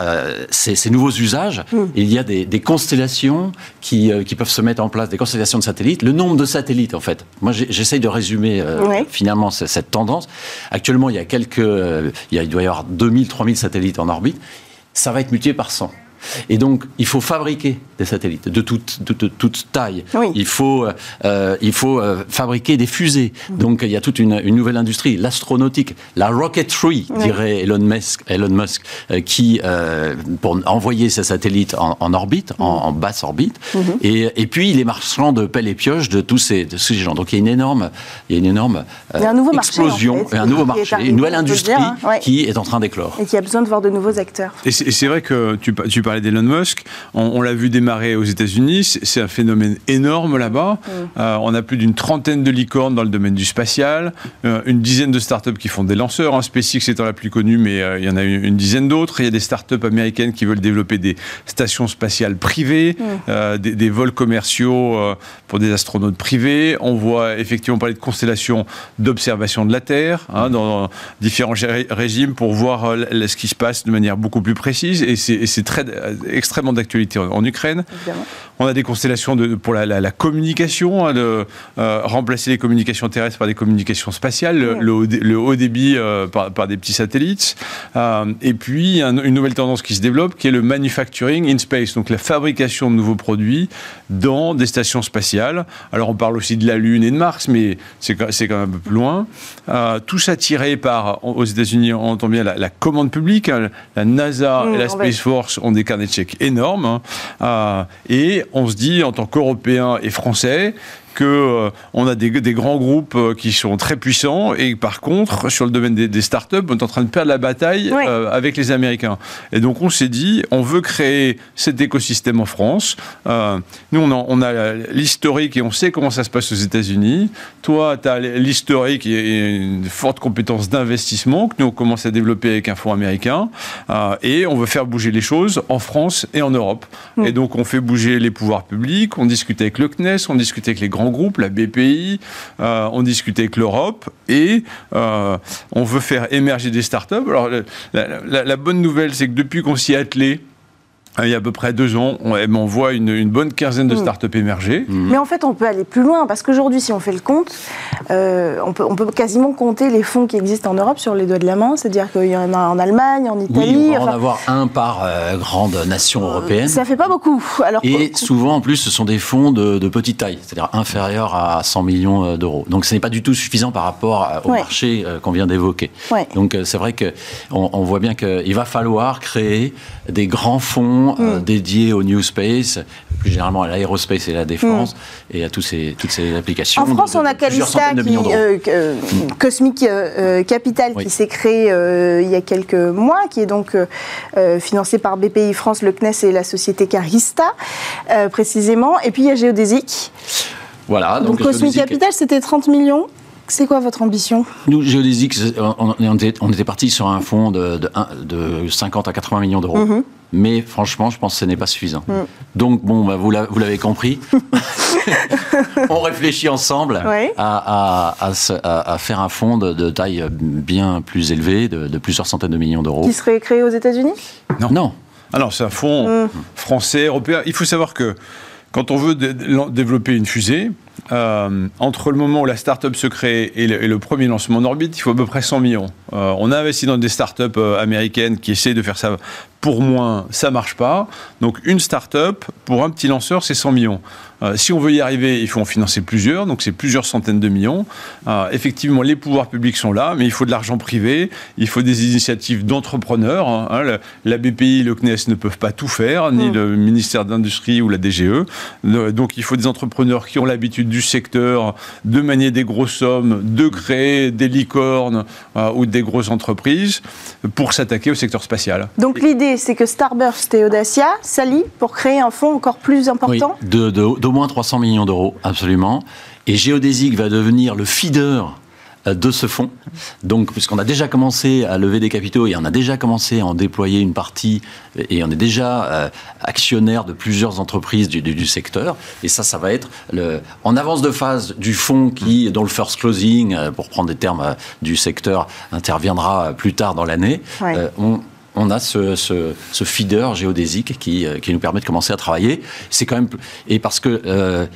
ces, ces, nouveaux usages, mm. il y a des, des constellations qui, qui, peuvent se mettre en place, des constellations de satellites. Le nombre de satellites, en fait. Moi, j'essaye de résumer finalement cette tendance. Actuellement, il y a quelques, il, y a, il doit y avoir 2000, 3000 satellites en orbite. Ça va être multiplié par 100. Et donc, il faut fabriquer des satellites de toute, de, toute taille. Il faut, euh, il faut euh, fabriquer des fusées. Mm. Donc, il y a toute une, nouvelle industrie, l'astronautique, la rocketry, dirait Elon Musk, Elon Musk euh, qui, pour envoyer ses satellites en, orbite, en, mm. basse orbite, mm-hmm. et, et, puis les marchands de pelle et pioche de tous ces, de ces gens. Donc, il y a une énorme, il y a une énorme explosion, un nouveau marché, une nouvelle industrie hein. qui est en train d'éclore. Et qui a besoin de voir de nouveaux acteurs. Et c'est vrai que tu, tu parlais d'Elon Musk. On, l'a vu démarrer aux États-Unis. C'est un phénomène énorme là-bas. Mm. Euh, on a plus d'une trentaine de licornes dans le domaine du spatial, euh, une dizaine de startups qui font des lanceurs. Hein. SpaceX étant la plus connue, mais euh, il y en a une dizaine d'autres. Il y a des startups américaines qui veulent développer des stations spatiales privées, mm. des, vols commerciaux pour des astronautes privés. On voit effectivement parler de constellations d'observation de la Terre hein, dans, différents régimes pour voir ce qui se passe de manière beaucoup plus précise. Et c'est très extrêmement d'actualité en, Ukraine. On a des constellations de, pour la, communication, hein, de euh, remplacer les communications terrestres par des communications spatiales, le, haut, débit euh, par, des petits satellites. Euh, et puis, une nouvelle tendance qui se développe, qui est le manufacturing in space, donc la fabrication de nouveaux produits dans des stations spatiales. Alors, on parle aussi de la Lune et de Mars, mais c'est quand même un peu plus loin. tout ça tiré par, aux États-Unis, on entend bien la, commande publique. Hein, la NASA et la Space Force ont des carnets de chèques énormes. Hein. Et on se dit, en tant qu'Européens et Français, que euh, on a des, grands groupes euh, qui sont très puissants. Et par contre sur le domaine des, startups on est en train de perdre la bataille euh, avec les Américains. Et donc on s'est dit on veut créer cet écosystème en France. Nous on a, on a l'historique et on sait comment ça se passe aux États-Unis. Toi tu as l'historique et une forte compétence d'investissement que nous on commence à développer avec un fonds américain. Et on veut faire bouger les choses en France et en Europe. Mm. et donc on fait bouger les pouvoirs publics on discute avec le CNES on discute avec les grands groupe, la BPI, euh, on discutait avec l'Europe et euh, on veut faire émerger des startups. Alors la bonne nouvelle, c'est que depuis qu'on s'y est attelé, il y a à peu près deux ans, on, voit une, bonne quinzaine de mm. startups émerger. Mm. Mais en fait, on peut aller plus loin, parce qu'aujourd'hui, si on fait le compte, euh, on, peut, on, peut, quasiment compter les fonds qui existent en Europe sur les doigts de la main, c'est-à-dire qu'il y en a en Allemagne, en Italie. Oui, on va en avoir un par euh, grande nation européenne. Ça fait pas beaucoup. Alors, Et souvent, en plus, ce sont des fonds de, petite taille, c'est-à-dire inférieurs à 100 millions euh, d'euros. Donc, ce n'est pas du tout suffisant par rapport au marché qu'on vient d'évoquer. Donc, c'est vrai qu'on on voit bien qu'il va falloir créer des grands fonds euh, mm. dédiés au New Space, plus généralement à l'aérospace et la défense, mm. et à tous ces, toutes ces applications. En France, on a Calista, qui, euh, euh, mm. Cosmic Capital, qui s'est créé il y a quelques mois, qui est donc financé par BPI France, le CNES et la société Carista, précisément. Et puis il y a Géodésique. Voilà. Donc, donc Cosmic Capital, c'était 30 millions. C'est quoi votre ambition? Nous, Géodésique, on, on, était, parti sur un fonds de, de, 50 à 80 millions d'euros. Mhm. Mais franchement, je pense que ce n'est pas suffisant. Mhm. Donc, bon, bah, vous l'avez compris. on réfléchit ensemble à, à, faire un fonds de, taille bien plus élevée, de, plusieurs centaines de millions d'euros. Qui serait créé aux États-Unis? Non. Non. Alors, c'est un fonds mhm. français, européen. Il faut savoir que quand on veut développer une fusée, euh, entre le moment où la start-up se crée et le, et le premier lancement en orbite, il faut à peu près 100 millions. Euh, on a investi dans des start-up euh, américaines qui essayent de faire ça pour moins, ça marche pas. Donc une start-up, pour un petit lanceur, c'est 100 millions. Euh, si on veut y arriver, il faut en financer plusieurs, donc c'est plusieurs centaines de millions. Euh, effectivement, les pouvoirs publics sont là, mais il faut de l'argent privé, il faut des initiatives d'entrepreneurs. hein. Hein, le- la BPI, le CNES ne peuvent pas tout faire, ni le ministère de l'Industrie ou la DGE. Donc il faut des entrepreneurs qui ont l'habitude du secteur de manier des grosses sommes, de créer des licornes euh, ou des grosses entreprises pour s'attaquer au secteur spatial. Donc l'idée, c'est que Starburst et Audacia s'allient pour créer un fonds encore plus important. Oui, de- de- d'au moins 300 millions d'euros, absolument. Et Géodésic va devenir le feeder de ce fonds. Donc, puisqu'on a déjà commencé à lever des capitaux et on a déjà commencé à en déployer une partie et on est déjà euh, actionnaire de plusieurs entreprises du, du- du secteur. Et ça, ça va être le, en avance de phase du fonds qui, dont le first closing, euh, pour prendre des termes euh, du secteur, interviendra euh, plus tard dans l'année. Ouais. Euh, on, on a ce, ce, ce feeder géodésique qui, euh, qui nous permet de commencer à travailler. C'est quand même et parce que euh,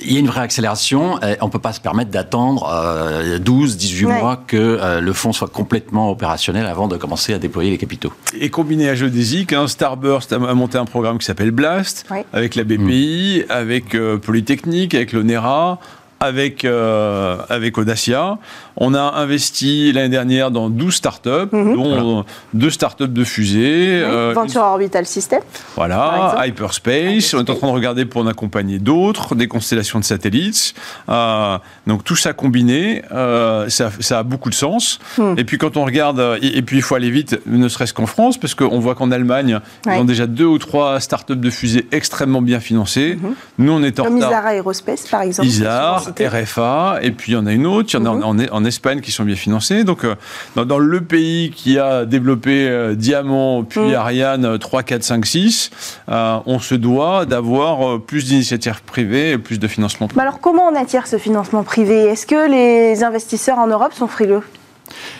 il y a une vraie accélération. euh, On ne peut pas se permettre d'attendre euh, 12, 18 Ouais. mois que euh, le fonds soit complètement opérationnel avant de commencer à déployer les capitaux. Et combiné à Geodésic, hein, Starburst a, monté un programme qui s'appelle Blast, avec la BPI, avec euh, Polytechnique, avec l'ONERA, avec, euh, avec Audacia. On a investi l'année dernière dans 12 startups, dont deux startups de fusée. euh, une- Venture Orbital System. voilà. Hyperspace. On est en train de regarder pour en accompagner d'autres, des constellations de satellites. Euh, donc tout ça combiné, euh, ça, ça a beaucoup de sens. Hmm. Et puis quand on regarde, et, et puis il faut aller vite, ne serait-ce qu'en France, parce qu'on voit qu'en Allemagne, Ouais. ils ont déjà deux ou trois startups de fusée extrêmement bien financées. Nous, on est en. Comme retard. Isara Aerospace, par exemple. ISAR, RFA, et puis il y en a une autre, il y en a en, en- en Espagne qui sont bien financés. Donc, euh, dans, dans le pays qui a développé euh, Diamant, puis Mm. Ariane euh, 3, 4, 5, 6, euh, on se doit d'avoir euh, plus d'initiatives privées et plus de financement privé. Mais alors, comment on attire ce financement privé? Est-ce que les investisseurs en Europe sont frileux?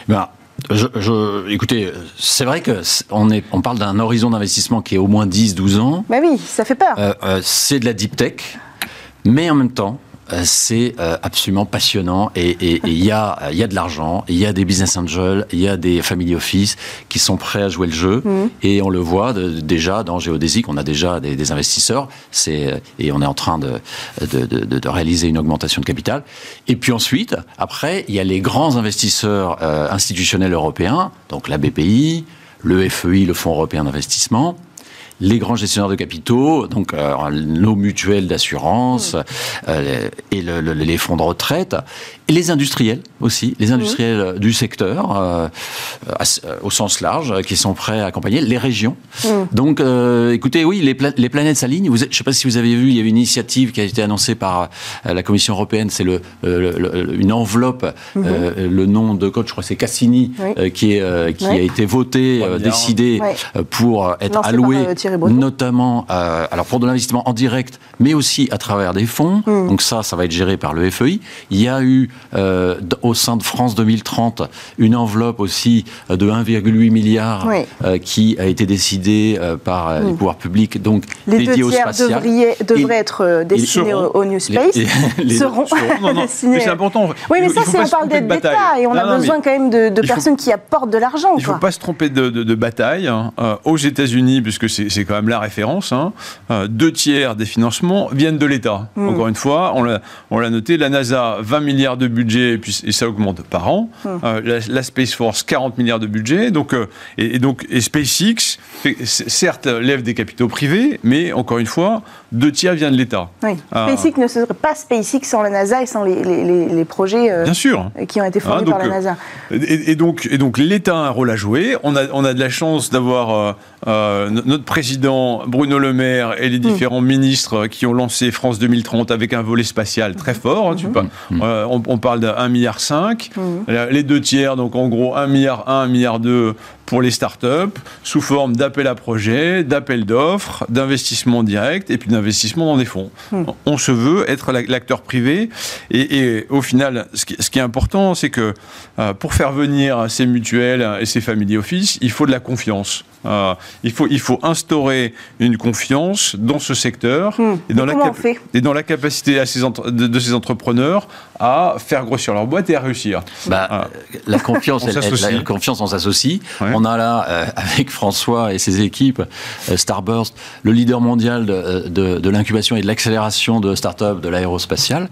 Ben, je, je- écoutez, c'est vrai que on, est, on parle d'un horizon d'investissement qui est au moins 10-12 ans. Bah oui, ça fait peur. Euh, euh, c'est de la deep tech, mais en même temps, c'est euh, absolument passionnant et il y, a, il y a de l'argent, il y a des business angels, il y a des family office qui sont prêts à jouer le jeu et on le voit de- déjà dans Geodesic, on a déjà des, des investisseurs c'est, euh, et on est en train de, de, de- de- de réaliser une augmentation de capital. Et puis ensuite, après, il y a les grands investisseurs euh, institutionnels européens, donc la BPI, le FEI, le Fonds européen d'investissement, les grands gestionnaires de capitaux, donc euh, nos mutuelles d'assurance euh, et le- le- les fonds de retraite, et les industriels aussi, les industriels euh, du secteur euh, euh, au sens large, euh, qui sont prêts à accompagner les régions. Donc, euh, écoutez, oui, les, pla- les planètes s'alignent. Je ne sais pas si vous avez vu, il y avait une initiative qui a été annoncée par euh, la Commission européenne, c'est le, euh, le- le- une enveloppe, euh, le nom de code, je crois que c'est Cassini, Oui. euh, qui, est, euh, qui Oui. a été voté, euh, milliards. décidé pour être Lancé par, alloué euh, notamment euh, alors pour de l'investissement en direct, mais aussi à travers des fonds. Hmm. Donc ça, ça va être géré par le FEI. Il y a eu euh, au sein de France 2030 une enveloppe aussi euh, de 1,8 milliard Oui. euh, qui a été décidée euh, par euh, les pouvoirs publics, donc Les deux dédiée au tiers spatial. devraient, être euh, destinés seront. au, au New Space. Les- les- seront Non, non, destinés. c'est important. Oui, mais Il ça, c'est on parle de d'État et on a Non, non, besoin quand même de, de il faut- personnes qui apportent de l'argent. Il ne faut pas se tromper de, de- de bataille. hein. Aux États-Unis, puisque c'est quand même la référence, hein, deux tiers des financements viennent de l'État. Hmm. Encore une fois, on l'a noté, la NASA, 20 milliards de budget, et, puis, et ça augmente par an. Hmm. Euh, la, la Space Force, 40 milliards de budget. Donc, euh, et, et donc, et SpaceX, certes, lève des capitaux privés, mais encore une fois, deux tiers viennent de l'État. Oui. Ah. SpaceX ne serait pas SpaceX sans la NASA et sans les, les- les- les projets euh, Bien sûr. qui ont été fournis Ah, donc, par la euh, NASA. Et, et donc, et donc l'État a un rôle à jouer. On a, on a de la chance d'avoir euh, euh, no- notre président Bruno Le Maire et les différents ministres qui ont lancé France 2030 avec un volet spatial très fort. hein, tu pas- euh, on, on parle d'un milliard cinq. La- Les deux tiers, donc en gros 1 milliard 1, 1 milliard 2 pour les startups sous forme d'appel à projet, d'appel d'offres, d'investissement direct et puis d'investissement dans des fonds. Hmm. On se veut être l'acteur privé et, au final, ce qui, est important, c'est que euh, pour faire venir ces mutuelles et ces family office, il faut de la confiance. Euh, il, faut, il faut instaurer une confiance dans ce secteur hmm. et, dans la et, dans la capacité à ces de, ces entrepreneurs à faire grossir leur boîte et à réussir. Bah, ah. La confiance, la, confiance, on s'associe. On a là, euh, avec François et ses équipes, euh, Starburst, le leader mondial de, de, l'incubation et de l'accélération de start-up de l'aérospatiale.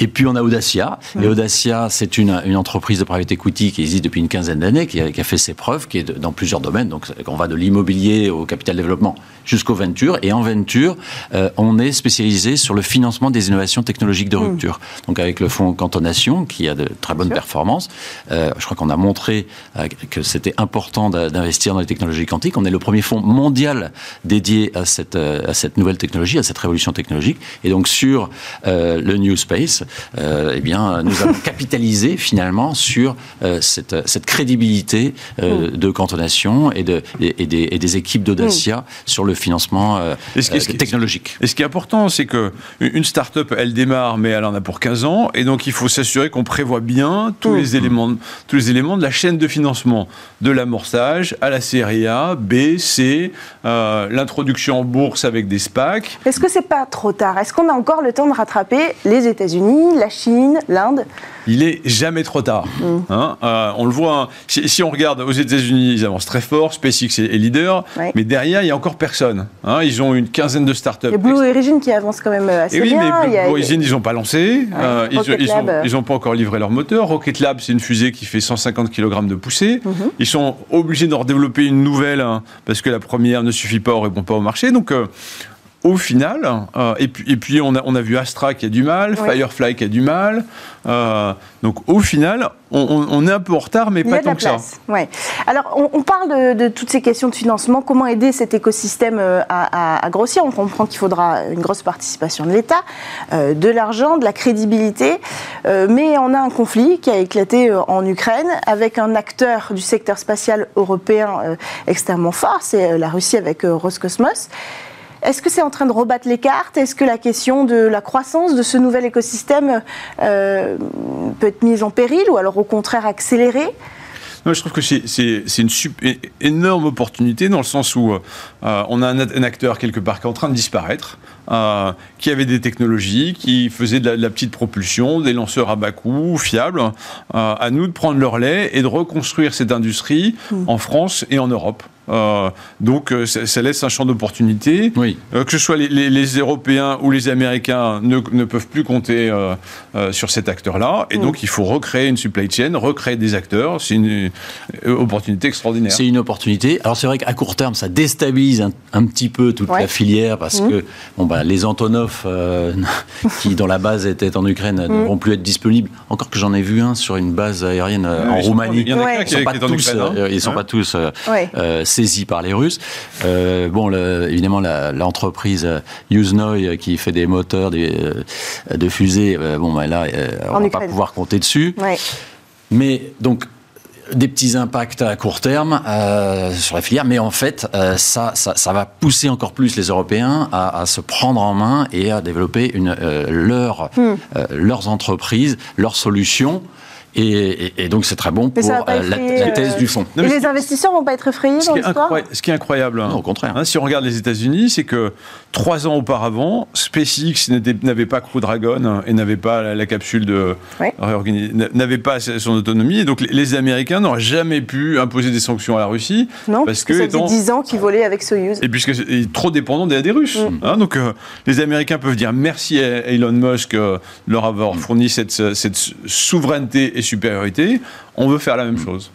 Et puis on a Audacia. Et Audacia, c'est une, une, entreprise de private equity qui existe depuis une quinzaine d'années, qui, qui, a fait ses preuves, qui est dans plusieurs domaines. Donc on va de l'immobilier au capital développement jusqu'au venture. Et en venture, euh, on est spécialisé sur le financement des innovations technologiques de hmm. rupture. Donc avec le fonds Cantonation, qui a de très bonnes performances, euh, je crois qu'on a montré euh, que c'était important d'investir dans les technologies quantiques. On est le premier fonds mondial dédié à cette, à cette nouvelle technologie, à cette révolution technologique. Et donc sur le New Space, eh bien, nous avons capitalisé finalement sur cette, cette, crédibilité hmm. de Cantonation et, de, et, des, et des, équipes d'Audacia hmm. sur le financement euh, euh, technologique. Et ce qui est important, c'est que une start-up, elle démarre, mais elle en a pour 15 ans, et donc il faut s'assurer qu'on prévoit bien tous, les éléments, tous les éléments de la chaîne de financement, de à la série A, B, C, euh, l'introduction en bourse avec des SPAC. Est-ce que c'est pas trop tard? Est-ce qu'on a encore le temps de rattraper les États-Unis, la Chine, l'Inde? Il est jamais trop tard. Mm. Hein. on le voit, hein. si, on regarde aux États-Unis, ils avancent très fort, SpaceX est, leader, mais derrière, il n'y a encore personne. Hein. ils ont une quinzaine de startups. Il y a Blue Origin qui avance quand même assez et oui, bien. mais Blue, Origin, ils n'ont pas lancé. Euh, ils n'ont pas encore livré leur moteur. Rocket Lab, c'est une fusée qui fait 150 kg de poussée. Mhm. Ils sont obligés d'en développer une nouvelle hein, parce que la première ne suffit pas, on répond pas au marché. Donc, euh, au final, euh, et puis, et puis on, a, on, a, vu Astra qui a du mal, Firefly qui a du mal. Euh, donc au final, on, est un peu en retard, mais pas tant que ça. Ouais. Alors on, parle de, toutes ces questions de financement, comment aider cet écosystème euh, à, grossir? On comprend qu'il faudra une grosse participation de l'État, de l'argent, de la crédibilité. mais on a un conflit qui a éclaté en Ukraine avec un acteur du secteur spatial européen extrêmement fort, c'est la Russie avec Roscosmos. Est-ce que c'est en train de rebattre les cartes? Est-ce que la question de la croissance de ce nouvel écosystème euh, peut être mise en péril ou alors au contraire accélérée? Je trouve que c'est une super, énorme opportunité dans le sens où euh, on a un, acteur quelque part qui est en train de disparaître, euh, qui avait des technologies, qui faisait de la, petite propulsion, des lanceurs à bas coût, fiables. à nous de prendre leur lait et de reconstruire cette industrie mmh. en France et en Europe. Euh, donc euh, ça, laisse un champ d'opportunité. Oui. Euh, que ce soit les, Européens ou les Américains ne, ne peuvent plus compter sur cet acteur-là. Et mm. donc il faut recréer une supply chain, recréer des acteurs. C'est une, opportunité extraordinaire. C'est une opportunité. Alors c'est vrai qu'à court terme, ça déstabilise un, petit peu toute la filière parce mm. que bon, bah, les Antonov, qui dans la base étaient en Ukraine, ne mm. vont plus être disponibles. Encore que j'en ai vu un sur une base aérienne en Roumanie. il y en a qui, sont pas tous, Ils ne sont pas tous saisis par les Russes. Euh, bon, évidemment, l'entreprise la, Yuzhnoy qui fait des moteurs des, euh, de fusées, euh, bon, ben là, on ne va pas pouvoir compter dessus. Mais donc, des petits impacts à court terme sur la filière, mais en fait, ça, ça, va pousser encore plus les Européens à, se prendre en main et à développer une, leur, hmm. leurs entreprises, leurs solutions et, donc c'est très bon pour euh, la, thèse du fond. et les investisseurs vont pas être effrayés dans l'histoire Ce qui est incroyable, hein, au contraire. Hein, si on regarde les États-Unis, c'est que trois ans auparavant, SpaceX n'avait pas Crew Dragon et n'avait pas la, capsule de n'avait pas son autonomie. Et donc les, Américains n'auraient jamais pu imposer des sanctions à la Russie non, parce que ça faisait 10 ans qu'ils volaient avec Soyuz. Et puisque est trop dépendant des, des Russes. Mm. Hein, donc euh, les Américains peuvent dire merci à Elon Musk euh, de leur avoir fourni cette, cette souveraineté supériorité, on veut faire la même chose.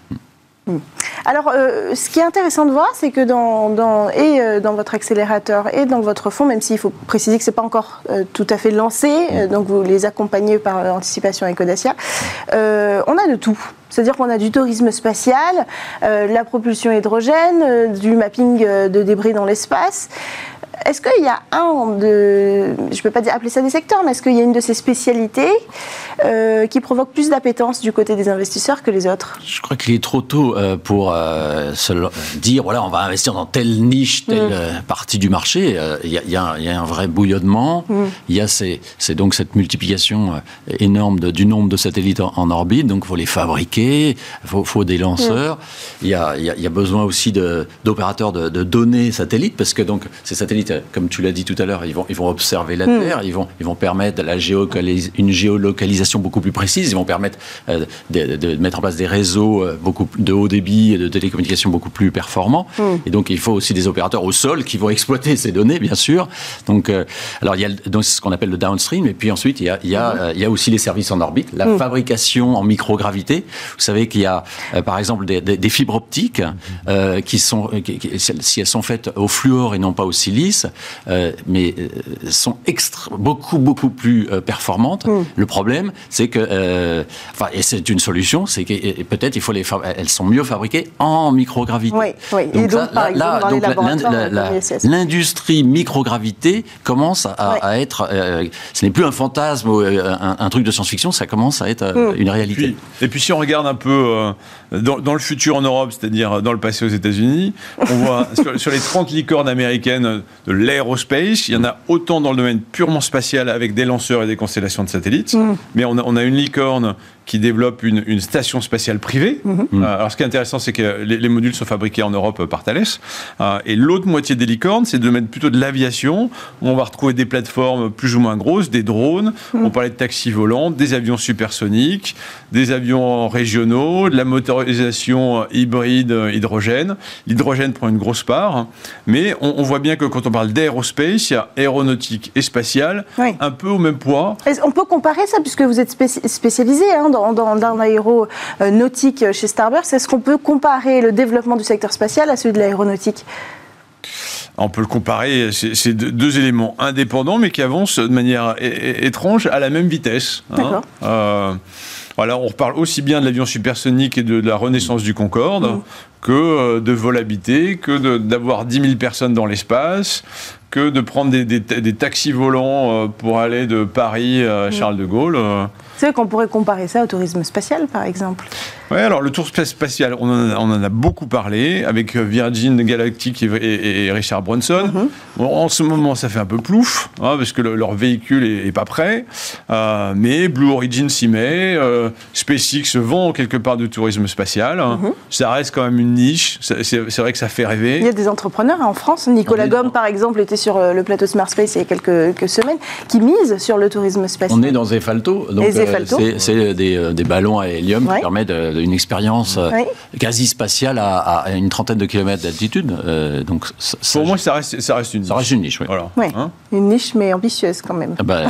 Hmm. Alors, euh, ce qui est intéressant de voir, c'est que dans, dans et euh, dans votre accélérateur et dans votre fonds, même s'il faut préciser que ce n'est pas encore euh, tout à fait lancé, donc vous les accompagnez par anticipation avec Audacia, on a de tout. C'est-à-dire qu'on a du tourisme spatial, la propulsion hydrogène, du mapping de débris dans l'espace. Est-ce qu'il y a un de, je ne peux pas dire, appeler ça des secteurs, mais est-ce qu'il y a une de ces spécialités euh, qui provoque plus d'appétence du côté des investisseurs que les autres? Je crois qu'il est trop tôt euh, pour euh, se dire voilà on va investir dans telle niche, telle mm. partie du marché. Il y, a un vrai bouillonnement. Mm. Il y a c'est donc cette multiplication énorme du nombre de satellites en, orbite. Donc il faut les fabriquer, il faut, des lanceurs. Mm. Il, y a, y a, besoin aussi d'opérateurs de, de, données satellites parce que donc ces satellites, comme tu l'as dit tout à l'heure, ils vont, ils vont observer la Terre, ils vont, ils vont permettre la une géolocalisation beaucoup plus précise. Ils vont permettre euh, de, mettre en place des réseaux euh, beaucoup de haut débit et de télécommunications beaucoup plus performants. Hmm. Et donc, il faut aussi des opérateurs au sol qui vont exploiter ces données, bien sûr. Donc, euh, alors il y a donc ce qu'on appelle le downstream. Et puis ensuite, il y a, il y a, hmm. il y a aussi les services en orbite, la hmm. fabrication en microgravité. Vous savez qu'il y a, par exemple, des, des, fibres optiques qui sont, si elles sont faites au fluor et non pas au silice, mais sont extra, beaucoup beaucoup plus performantes. Le problème, c'est que, euh, enfin, et c'est une solution, c'est que peut-être il faut les, elles sont mieux fabriquées en microgravité. Oui, oui. Donc, et donc, par exemple, l'industrie microgravité commence à, être, euh, ce n'est plus un fantasme ou euh, un, truc de science-fiction, ça commence à être mm. une réalité. et puis si on regarde un peu dans, le futur en Europe, c'est-à-dire dans le passé aux États-Unis, on voit sur, les 30 licornes américaines de l'aérospace, il y en a autant dans le domaine purement spatial avec des lanceurs et des constellations de satellites, mm. mais on a, on a, une licorne qui développe une, station spatiale privée. Mhm. Euh, alors, ce qui est intéressant, c'est que les, modules sont fabriqués en Europe par Thales. Euh, et l'autre moitié des licornes, c'est de mettre plutôt de l'aviation. On va retrouver des plateformes plus ou moins grosses, des drones. Mhm. On parlait de taxis volants, des avions supersoniques, des avions régionaux, de la motorisation hybride hydrogène. L'hydrogène prend une grosse part. Mais on, voit bien que quand on parle d'aérospace, il y a aéronautique et spatial, un peu au même poids. On peut comparer ça, puisque vous êtes spécialisé hein, dans, l'aéronautique chez Starbucks. Est-ce qu'on peut comparer le développement du secteur spatial à celui de l'aéronautique? On peut le comparer, c'est deux éléments indépendants, mais qui avancent de manière étrange à la même vitesse. Hein. Euh, voilà, on reparle aussi bien de l'avion supersonique et de, la renaissance du Concorde mmh. que euh, de vol habité, que d'avoir 10 000 personnes dans l'espace, que de prendre des, taxis volants euh, pour aller de Paris à mmh. Charles de Gaulle. C'est vrai qu'on pourrait comparer ça au tourisme spatial, par exemple. Oui, alors le tourisme spatial, on en, a, beaucoup parlé avec euh, Virgin Galactic et, Richard Branson. Mhm. en ce moment, ça fait un peu plouf, hein, parce que leur véhicule est, pas prêt. Euh, mais Blue Origin s'y met. Euh, SpaceX vend quelque part de tourisme spatial. Mhm. Ça reste quand même une niche. C'est vrai que ça fait rêver. Il y a des entrepreneurs en France. Nicolas Gomme, par exemple, était sur le plateau Smart Space il y a quelques, semaines, qui misent sur le tourisme spatial. On est dans Zefalto. Donc c'est des, des, ballons à hélium qui permettent une expérience euh, quasi spatiale à, une trentaine de kilomètres d'altitude. Euh, donc, Pour moi, ça reste, ça reste une niche. Ça reste une niche, oui. Voilà. Hein une niche, mais ambitieuse quand même. Ah bah,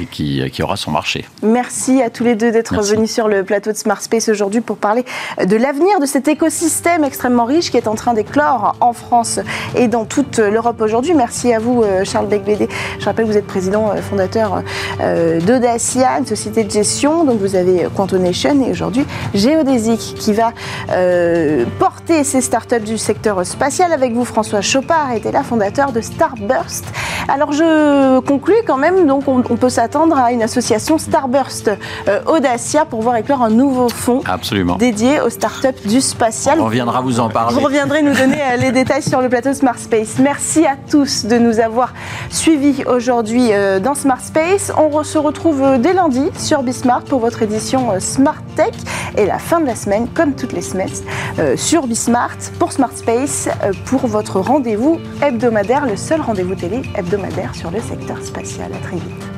et, qui, qui, aura son marché. Merci à tous les deux d'être venus sur le plateau de Smart Space aujourd'hui pour parler de l'avenir de cet écosystème extrêmement riche qui est en train d'éclore en France et dans toute l'Europe aujourd'hui. Merci à vous, euh, Charles Becbédé. Je rappelle que vous êtes président fondateur d'Audacia, une société de gestion. Donc vous avez Quantonation et aujourd'hui Géodésique qui va euh, porter ces startups du secteur spatial. Avec vous, François Chopard, était là, fondateur de Starburst. Alors je conclus quand même, donc on, peut s'attendre à une association Starburst euh, Audacia pour voir éclore un nouveau fonds Absolument. dédié aux startups du spatial. On reviendra vous en parler. Vous reviendrez nous donner euh, les détails sur le plateau Smart Space. Merci à tous de nous avoir suivis aujourd'hui dans Smart Space. On se retrouve dès lundi sur Bismart pour votre édition Smart Tech et la fin de la semaine, comme toutes les semaines, euh, sur Bismart pour Smart Space euh, pour votre rendez-vous hebdomadaire, le seul rendez-vous télé hebdomadaire sur le secteur spatial. À très vite.